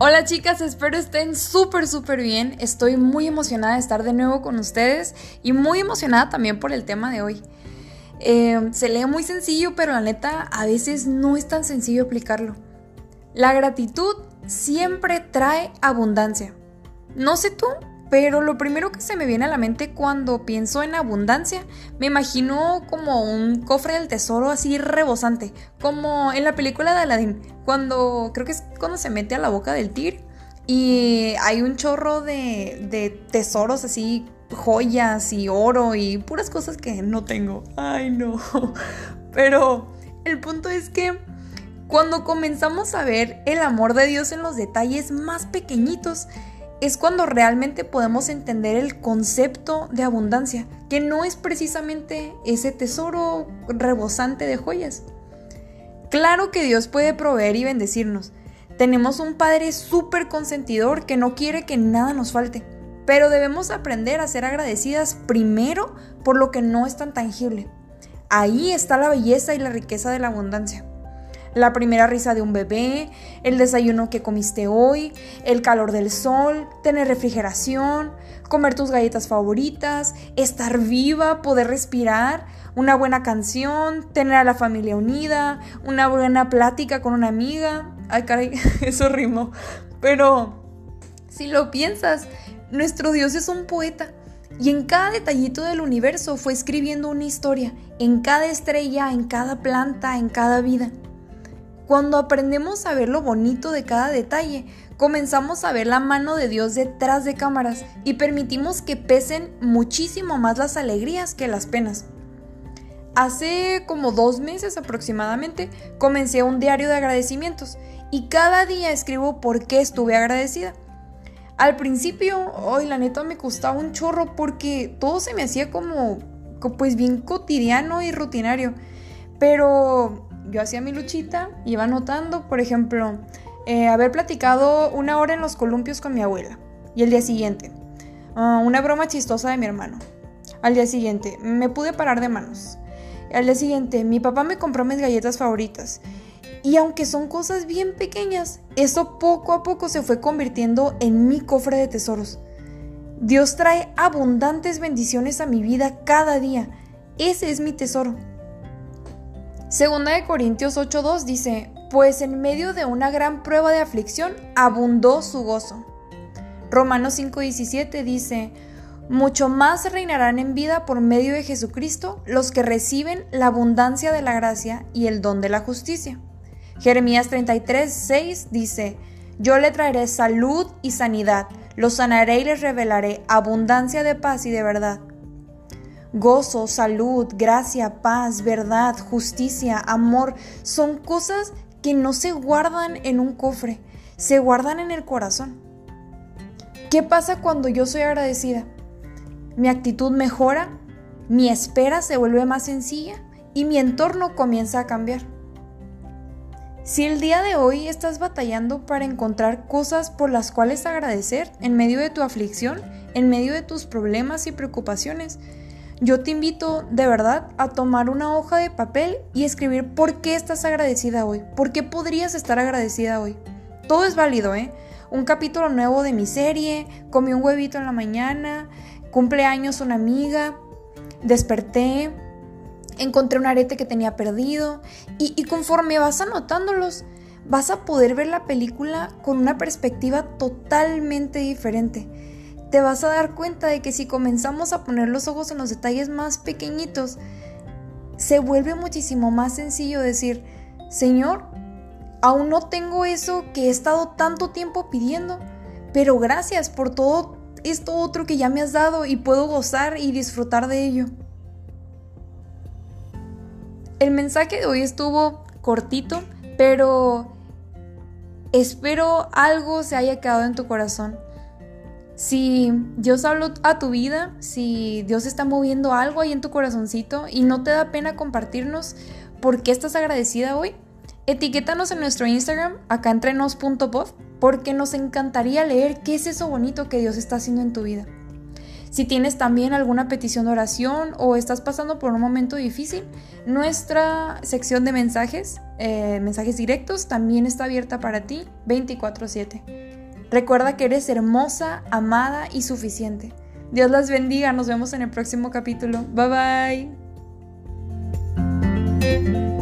Hola chicas, espero estén súper súper bien. Estoy muy emocionada de estar de nuevo con ustedes y muy emocionada también por el tema de hoy. Eh, se lee muy sencillo, pero la neta a veces no es tan sencillo aplicarlo. La gratitud siempre trae abundancia. No sé tú, pero lo primero que se me viene a la mente cuando pienso en abundancia, me imagino como un cofre del tesoro así rebosante, como en la película de Aladdin, cuando creo que es cuando se mete a la boca del tir y hay un chorro de, de tesoros así, joyas y oro y puras cosas que no tengo. Ay, no. Pero el punto es que cuando comenzamos a ver el amor de Dios en los detalles más pequeñitos, es cuando realmente podemos entender el concepto de abundancia, que no es precisamente ese tesoro rebosante de joyas. Claro que Dios puede proveer y bendecirnos. Tenemos un Padre súper consentidor que no quiere que nada nos falte, pero debemos aprender a ser agradecidas primero por lo que no es tan tangible. Ahí está la belleza y la riqueza de la abundancia la primera risa de un bebé, el desayuno que comiste hoy, el calor del sol, tener refrigeración, comer tus galletas favoritas, estar viva, poder respirar, una buena canción, tener a la familia unida, una buena plática con una amiga. Ay, caray, eso rimó. Pero si lo piensas, nuestro Dios es un poeta. Y en cada detallito del universo fue escribiendo una historia, en cada estrella, en cada planta, en cada vida. Cuando aprendemos a ver lo bonito de cada detalle, comenzamos a ver la mano de Dios detrás de cámaras y permitimos que pesen muchísimo más las alegrías que las penas. Hace como dos meses aproximadamente comencé un diario de agradecimientos y cada día escribo por qué estuve agradecida. Al principio, hoy la neta me costaba un chorro porque todo se me hacía como pues bien cotidiano y rutinario. Pero yo hacía mi luchita, iba anotando, por ejemplo, eh, haber platicado una hora en los columpios con mi abuela. Y el día siguiente, ah, una broma chistosa de mi hermano. Al día siguiente, me pude parar de manos. Al día siguiente, mi papá me compró mis galletas favoritas. Y aunque son cosas bien pequeñas, eso poco a poco se fue convirtiendo en mi cofre de tesoros. Dios trae abundantes bendiciones a mi vida cada día. Ese es mi tesoro. Segunda de Corintios 8:2 dice, pues en medio de una gran prueba de aflicción abundó su gozo. Romanos 5:17 dice, mucho más reinarán en vida por medio de Jesucristo los que reciben la abundancia de la gracia y el don de la justicia. Jeremías 33:6 dice, yo le traeré salud y sanidad, los sanaré y les revelaré abundancia de paz y de verdad Gozo, salud, gracia, paz, verdad, justicia, amor, son cosas que no se guardan en un cofre, se guardan en el corazón. ¿Qué pasa cuando yo soy agradecida? Mi actitud mejora, mi espera se vuelve más sencilla y mi entorno comienza a cambiar. Si el día de hoy estás batallando para encontrar cosas por las cuales agradecer en medio de tu aflicción, en medio de tus problemas y preocupaciones, yo te invito de verdad a tomar una hoja de papel y escribir por qué estás agradecida hoy, por qué podrías estar agradecida hoy. Todo es válido, ¿eh? Un capítulo nuevo de mi serie, comí un huevito en la mañana, cumpleaños una amiga, desperté, encontré un arete que tenía perdido y, y conforme vas anotándolos, vas a poder ver la película con una perspectiva totalmente diferente te vas a dar cuenta de que si comenzamos a poner los ojos en los detalles más pequeñitos, se vuelve muchísimo más sencillo decir, Señor, aún no tengo eso que he estado tanto tiempo pidiendo, pero gracias por todo esto otro que ya me has dado y puedo gozar y disfrutar de ello. El mensaje de hoy estuvo cortito, pero espero algo se haya quedado en tu corazón. Si Dios habló a tu vida, si Dios está moviendo algo ahí en tu corazoncito y no te da pena compartirnos por qué estás agradecida hoy, etiquétanos en nuestro Instagram, acá entrenos.pod, porque nos encantaría leer qué es eso bonito que Dios está haciendo en tu vida. Si tienes también alguna petición de oración o estás pasando por un momento difícil, nuestra sección de mensajes, eh, mensajes directos, también está abierta para ti 24/7. Recuerda que eres hermosa, amada y suficiente. Dios las bendiga, nos vemos en el próximo capítulo. Bye bye.